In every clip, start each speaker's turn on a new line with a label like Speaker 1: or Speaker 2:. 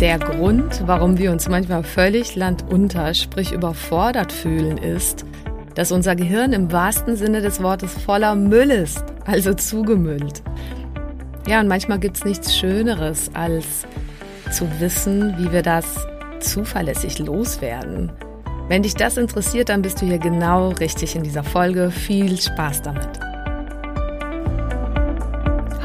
Speaker 1: Der Grund, warum wir uns manchmal völlig landunter, sprich überfordert fühlen, ist, dass unser Gehirn im wahrsten Sinne des Wortes voller Müll ist, also zugemüllt. Ja, und manchmal gibt es nichts Schöneres, als zu wissen, wie wir das zuverlässig loswerden. Wenn dich das interessiert, dann bist du hier genau richtig in dieser Folge. Viel Spaß damit.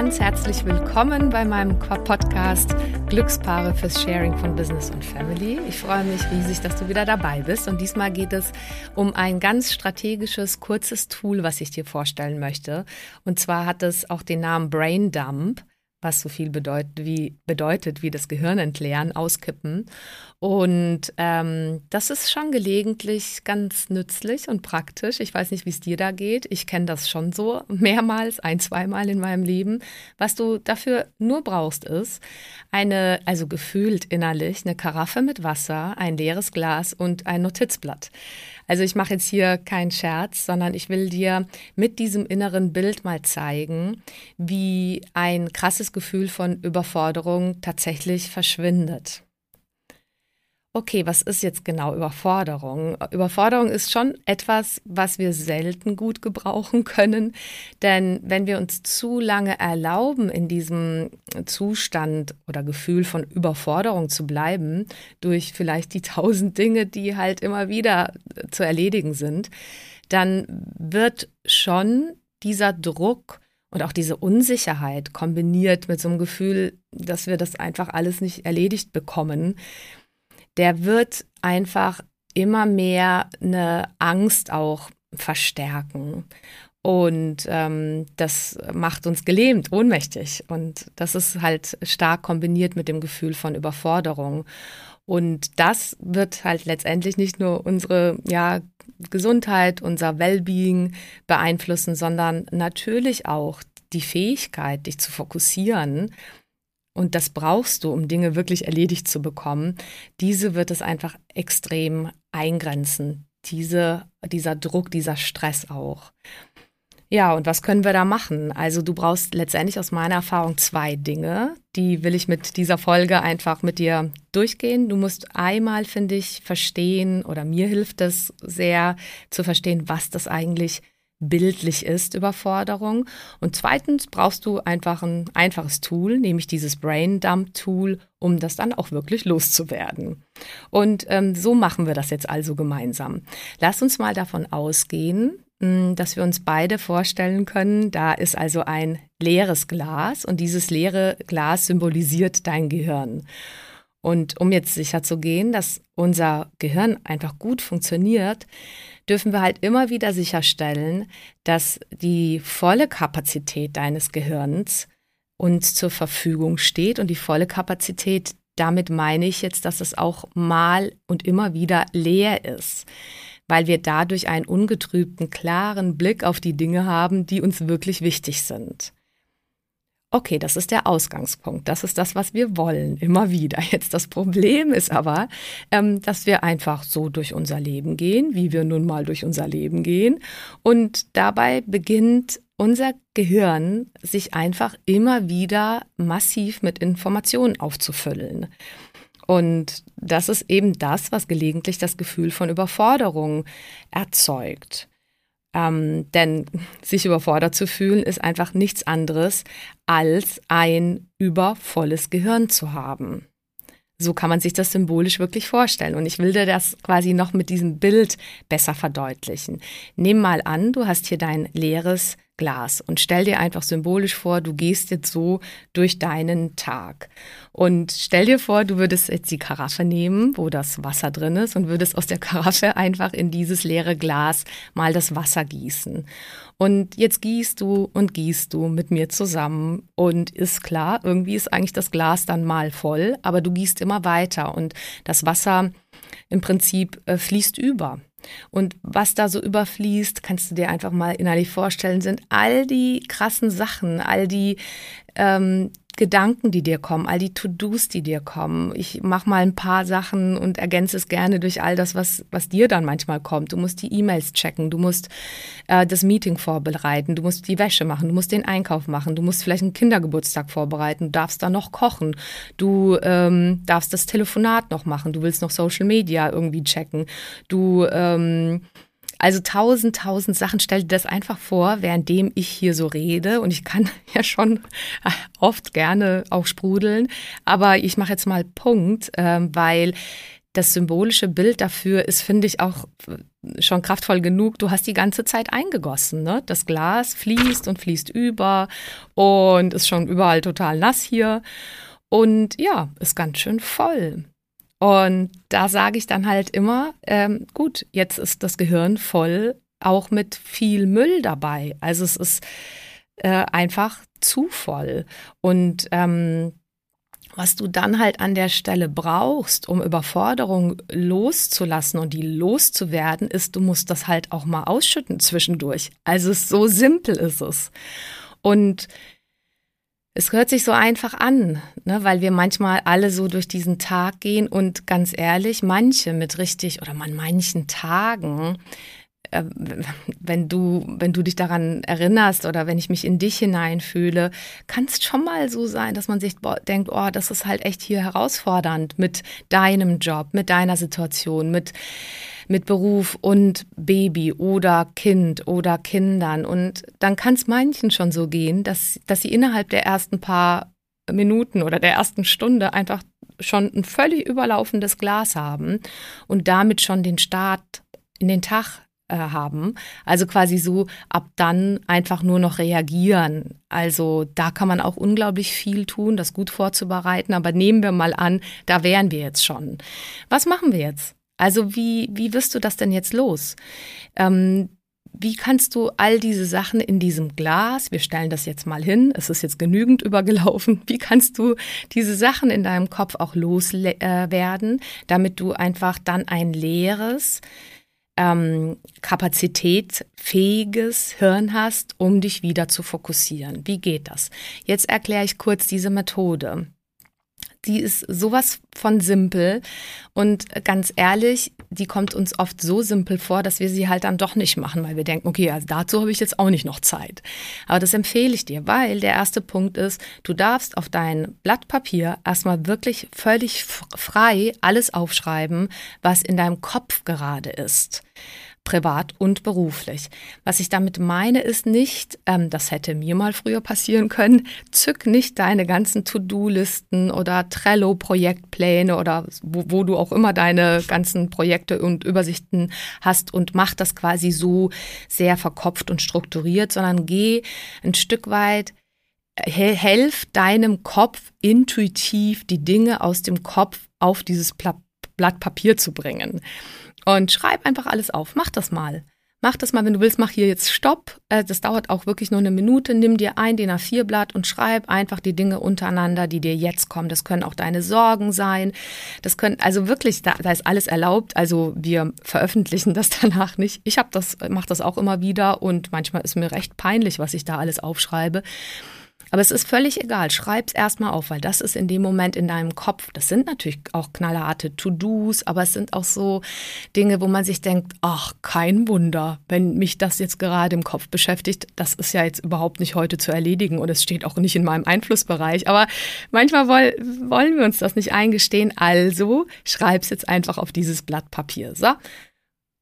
Speaker 1: Ganz herzlich willkommen bei meinem Podcast Glückspaare fürs Sharing von Business und Family. Ich freue mich riesig, dass du wieder dabei bist. Und diesmal geht es um ein ganz strategisches, kurzes Tool, was ich dir vorstellen möchte. Und zwar hat es auch den Namen Brain Dump was so viel bedeutet wie, bedeutet wie das Gehirn entleeren, auskippen. Und ähm, das ist schon gelegentlich ganz nützlich und praktisch. Ich weiß nicht, wie es dir da geht. Ich kenne das schon so mehrmals, ein, zweimal in meinem Leben. Was du dafür nur brauchst, ist eine, also gefühlt innerlich, eine Karaffe mit Wasser, ein leeres Glas und ein Notizblatt. Also ich mache jetzt hier keinen Scherz, sondern ich will dir mit diesem inneren Bild mal zeigen, wie ein krasses Gefühl von Überforderung tatsächlich verschwindet. Okay, was ist jetzt genau Überforderung? Überforderung ist schon etwas, was wir selten gut gebrauchen können, denn wenn wir uns zu lange erlauben, in diesem Zustand oder Gefühl von Überforderung zu bleiben, durch vielleicht die tausend Dinge, die halt immer wieder zu erledigen sind, dann wird schon dieser Druck und auch diese Unsicherheit kombiniert mit so einem Gefühl, dass wir das einfach alles nicht erledigt bekommen, der wird einfach immer mehr eine Angst auch verstärken. Und ähm, das macht uns gelähmt, ohnmächtig. Und das ist halt stark kombiniert mit dem Gefühl von Überforderung. Und das wird halt letztendlich nicht nur unsere ja, Gesundheit, unser Wellbeing beeinflussen, sondern natürlich auch die Fähigkeit, dich zu fokussieren und das brauchst du, um Dinge wirklich erledigt zu bekommen, diese wird es einfach extrem eingrenzen. Diese, dieser Druck, dieser Stress auch. Ja, und was können wir da machen? Also du brauchst letztendlich aus meiner Erfahrung zwei Dinge. Die will ich mit dieser Folge einfach mit dir durchgehen. Du musst einmal, finde ich, verstehen oder mir hilft es sehr zu verstehen, was das eigentlich bildlich ist, Überforderung. Und zweitens brauchst du einfach ein einfaches Tool, nämlich dieses Brain Dump Tool, um das dann auch wirklich loszuwerden. Und ähm, so machen wir das jetzt also gemeinsam. Lass uns mal davon ausgehen, hm, dass wir uns beide vorstellen können, da ist also ein leeres Glas und dieses leere Glas symbolisiert dein Gehirn. Und um jetzt sicher zu gehen, dass unser Gehirn einfach gut funktioniert, dürfen wir halt immer wieder sicherstellen, dass die volle Kapazität deines Gehirns uns zur Verfügung steht und die volle Kapazität, damit meine ich jetzt, dass es auch mal und immer wieder leer ist, weil wir dadurch einen ungetrübten, klaren Blick auf die Dinge haben, die uns wirklich wichtig sind. Okay, das ist der Ausgangspunkt. Das ist das, was wir wollen, immer wieder. Jetzt das Problem ist aber, ähm, dass wir einfach so durch unser Leben gehen, wie wir nun mal durch unser Leben gehen. Und dabei beginnt unser Gehirn sich einfach immer wieder massiv mit Informationen aufzufüllen. Und das ist eben das, was gelegentlich das Gefühl von Überforderung erzeugt. Ähm, denn sich überfordert zu fühlen ist einfach nichts anderes, als ein übervolles Gehirn zu haben. So kann man sich das symbolisch wirklich vorstellen. Und ich will dir das quasi noch mit diesem Bild besser verdeutlichen. Nimm mal an, du hast hier dein leeres Glas und stell dir einfach symbolisch vor, du gehst jetzt so durch deinen Tag. Und stell dir vor, du würdest jetzt die Karaffe nehmen, wo das Wasser drin ist, und würdest aus der Karaffe einfach in dieses leere Glas mal das Wasser gießen. Und jetzt gießt du und gießt du mit mir zusammen. Und ist klar, irgendwie ist eigentlich das Glas dann mal voll, aber du gießt immer weiter und das Wasser im Prinzip äh, fließt über. Und was da so überfließt, kannst du dir einfach mal innerlich vorstellen, sind all die krassen Sachen, all die ähm, Gedanken, die dir kommen, all die To-Dos, die dir kommen. Ich mache mal ein paar Sachen und ergänze es gerne durch all das, was, was dir dann manchmal kommt. Du musst die E-Mails checken, du musst äh, das Meeting vorbereiten, du musst die Wäsche machen, du musst den Einkauf machen, du musst vielleicht einen Kindergeburtstag vorbereiten, du darfst da noch kochen, du ähm, darfst das Telefonat noch machen, du willst noch Social Media irgendwie checken, du ähm, also tausend, tausend Sachen. Stell dir das einfach vor, währenddem ich hier so rede. Und ich kann ja schon oft gerne auch sprudeln. Aber ich mache jetzt mal Punkt, ähm, weil das symbolische Bild dafür ist, finde ich, auch schon kraftvoll genug. Du hast die ganze Zeit eingegossen. Ne? Das Glas fließt und fließt über und ist schon überall total nass hier. Und ja, ist ganz schön voll. Und da sage ich dann halt immer, ähm, gut, jetzt ist das Gehirn voll, auch mit viel Müll dabei. Also es ist äh, einfach zu voll. Und ähm, was du dann halt an der Stelle brauchst, um Überforderung loszulassen und die loszuwerden, ist, du musst das halt auch mal ausschütten zwischendurch. Also so simpel ist es. Und es hört sich so einfach an, ne, weil wir manchmal alle so durch diesen Tag gehen und ganz ehrlich, manche mit richtig oder an manchen Tagen, äh, wenn du, wenn du dich daran erinnerst oder wenn ich mich in dich hineinfühle, kann es schon mal so sein, dass man sich denkt, oh, das ist halt echt hier herausfordernd mit deinem Job, mit deiner Situation, mit mit Beruf und Baby oder Kind oder Kindern. Und dann kann es manchen schon so gehen, dass, dass sie innerhalb der ersten paar Minuten oder der ersten Stunde einfach schon ein völlig überlaufendes Glas haben und damit schon den Start in den Tag äh, haben. Also quasi so ab dann einfach nur noch reagieren. Also da kann man auch unglaublich viel tun, das gut vorzubereiten. Aber nehmen wir mal an, da wären wir jetzt schon. Was machen wir jetzt? Also wie, wie wirst du das denn jetzt los? Ähm, wie kannst du all diese Sachen in diesem Glas, wir stellen das jetzt mal hin, es ist jetzt genügend übergelaufen, wie kannst du diese Sachen in deinem Kopf auch loswerden, äh, damit du einfach dann ein leeres, ähm, kapazitätfähiges Hirn hast, um dich wieder zu fokussieren. Wie geht das? Jetzt erkläre ich kurz diese Methode die ist sowas von simpel und ganz ehrlich, die kommt uns oft so simpel vor, dass wir sie halt dann doch nicht machen, weil wir denken, okay, also dazu habe ich jetzt auch nicht noch Zeit. Aber das empfehle ich dir, weil der erste Punkt ist, du darfst auf dein Blatt Papier erstmal wirklich völlig frei alles aufschreiben, was in deinem Kopf gerade ist privat und beruflich. Was ich damit meine, ist nicht, ähm, das hätte mir mal früher passieren können, zück nicht deine ganzen To-Do-Listen oder Trello-Projektpläne oder wo, wo du auch immer deine ganzen Projekte und Übersichten hast und mach das quasi so sehr verkopft und strukturiert, sondern geh ein Stück weit helf deinem Kopf intuitiv die Dinge aus dem Kopf auf dieses Blatt Papier zu bringen. Und schreib einfach alles auf. Mach das mal. Mach das mal, wenn du willst, mach hier jetzt Stopp. Äh, das dauert auch wirklich nur eine Minute. Nimm dir ein DIN A4-Blatt und schreib einfach die Dinge untereinander, die dir jetzt kommen. Das können auch deine Sorgen sein. Das können, also wirklich, da, da ist alles erlaubt. Also wir veröffentlichen das danach nicht. Ich habe das, mache das auch immer wieder und manchmal ist mir recht peinlich, was ich da alles aufschreibe. Aber es ist völlig egal. Schreib's erstmal auf, weil das ist in dem Moment in deinem Kopf. Das sind natürlich auch knallharte To-Dos, aber es sind auch so Dinge, wo man sich denkt, ach, kein Wunder, wenn mich das jetzt gerade im Kopf beschäftigt. Das ist ja jetzt überhaupt nicht heute zu erledigen und es steht auch nicht in meinem Einflussbereich. Aber manchmal woll, wollen wir uns das nicht eingestehen. Also schreib's jetzt einfach auf dieses Blatt Papier. So,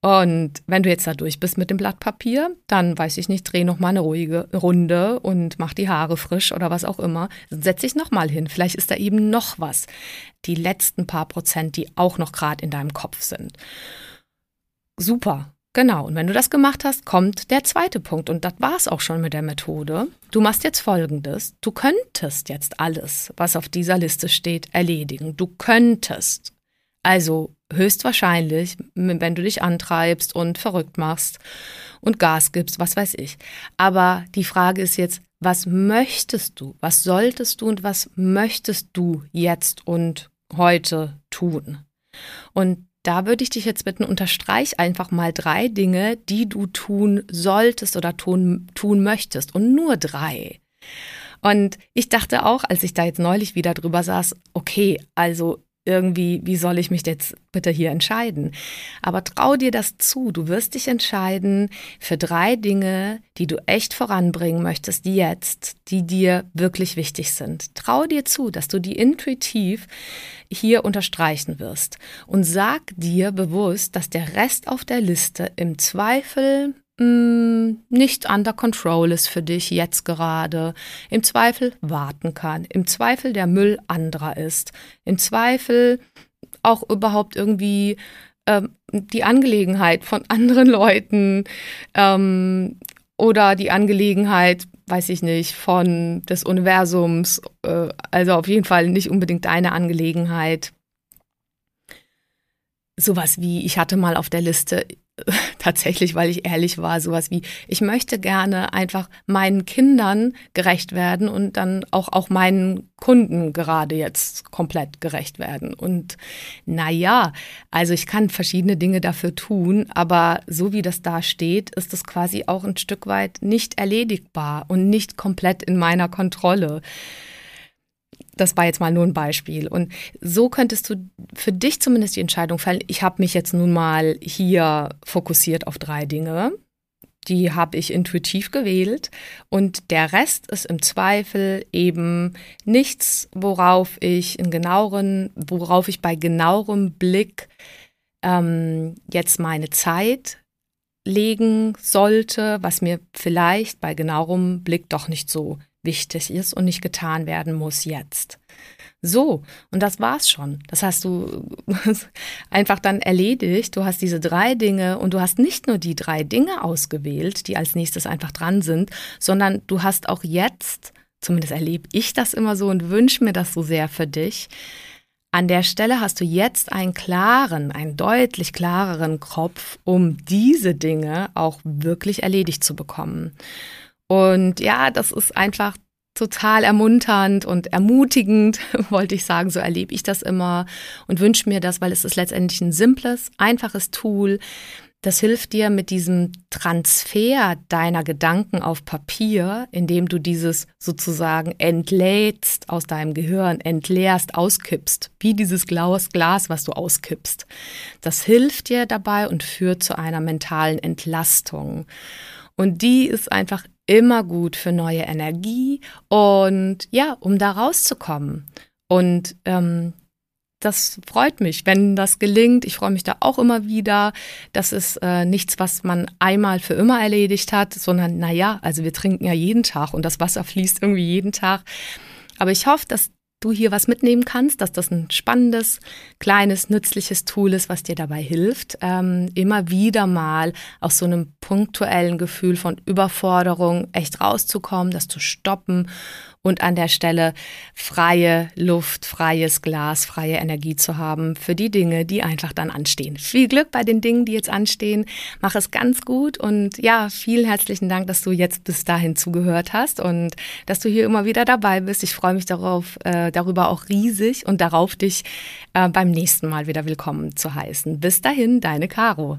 Speaker 1: und wenn du jetzt da durch bist mit dem Blatt Papier, dann weiß ich nicht, dreh noch mal eine ruhige Runde und mach die Haare frisch oder was auch immer. Setz dich noch mal hin. Vielleicht ist da eben noch was. Die letzten paar Prozent, die auch noch gerade in deinem Kopf sind. Super. Genau, und wenn du das gemacht hast, kommt der zweite Punkt. Und das war es auch schon mit der Methode. Du machst jetzt Folgendes. Du könntest jetzt alles, was auf dieser Liste steht, erledigen. Du könntest. Also höchstwahrscheinlich, wenn du dich antreibst und verrückt machst und Gas gibst, was weiß ich. Aber die Frage ist jetzt, was möchtest du? Was solltest du und was möchtest du jetzt und heute tun? Und da würde ich dich jetzt bitten, unterstreich einfach mal drei Dinge, die du tun solltest oder tun, tun möchtest. Und nur drei. Und ich dachte auch, als ich da jetzt neulich wieder drüber saß, okay, also irgendwie, wie soll ich mich jetzt bitte hier entscheiden? Aber trau dir das zu. Du wirst dich entscheiden für drei Dinge, die du echt voranbringen möchtest, die jetzt, die dir wirklich wichtig sind. Trau dir zu, dass du die intuitiv hier unterstreichen wirst. Und sag dir bewusst, dass der Rest auf der Liste im Zweifel nicht under control ist für dich jetzt gerade, im Zweifel warten kann, im Zweifel der Müll anderer ist, im Zweifel auch überhaupt irgendwie ähm, die Angelegenheit von anderen Leuten ähm, oder die Angelegenheit, weiß ich nicht, von des Universums, äh, also auf jeden Fall nicht unbedingt deine Angelegenheit. Sowas wie, ich hatte mal auf der Liste, tatsächlich, weil ich ehrlich war, sowas wie, ich möchte gerne einfach meinen Kindern gerecht werden und dann auch, auch meinen Kunden gerade jetzt komplett gerecht werden. Und naja, also ich kann verschiedene Dinge dafür tun, aber so wie das da steht, ist es quasi auch ein Stück weit nicht erledigbar und nicht komplett in meiner Kontrolle. Das war jetzt mal nur ein Beispiel. Und so könntest du für dich zumindest die Entscheidung fällen. Ich habe mich jetzt nun mal hier fokussiert auf drei Dinge. Die habe ich intuitiv gewählt. Und der Rest ist im Zweifel eben nichts, worauf ich in genaueren, worauf ich bei genauerem Blick ähm, jetzt meine Zeit legen sollte, was mir vielleicht bei genauerem Blick doch nicht so wichtig ist und nicht getan werden muss jetzt. So, und das war's schon. Das hast du einfach dann erledigt. Du hast diese drei Dinge und du hast nicht nur die drei Dinge ausgewählt, die als nächstes einfach dran sind, sondern du hast auch jetzt, zumindest erlebe ich das immer so und wünsche mir das so sehr für dich, an der Stelle hast du jetzt einen klaren, einen deutlich klareren Kopf, um diese Dinge auch wirklich erledigt zu bekommen. Und ja, das ist einfach total ermunternd und ermutigend, wollte ich sagen, so erlebe ich das immer und wünsche mir das, weil es ist letztendlich ein simples, einfaches Tool. Das hilft dir mit diesem Transfer deiner Gedanken auf Papier, indem du dieses sozusagen entlädst aus deinem Gehirn, entleerst, auskippst, wie dieses Glas, Glas, was du auskippst. Das hilft dir dabei und führt zu einer mentalen Entlastung. Und die ist einfach immer gut für neue Energie und ja, um da rauszukommen. Und ähm, das freut mich, wenn das gelingt. Ich freue mich da auch immer wieder. Das ist äh, nichts, was man einmal für immer erledigt hat, sondern naja, also wir trinken ja jeden Tag und das Wasser fließt irgendwie jeden Tag. Aber ich hoffe, dass du hier was mitnehmen kannst, dass das ein spannendes, kleines, nützliches Tool ist, was dir dabei hilft, ähm, immer wieder mal aus so einem punktuellen Gefühl von Überforderung echt rauszukommen, das zu stoppen und an der Stelle freie Luft, freies Glas, freie Energie zu haben für die Dinge, die einfach dann anstehen. Viel Glück bei den Dingen, die jetzt anstehen. Mach es ganz gut und ja, vielen herzlichen Dank, dass du jetzt bis dahin zugehört hast und dass du hier immer wieder dabei bist. Ich freue mich darauf, äh, darüber auch riesig und darauf, dich äh, beim nächsten Mal wieder willkommen zu heißen. Bis dahin, deine Caro.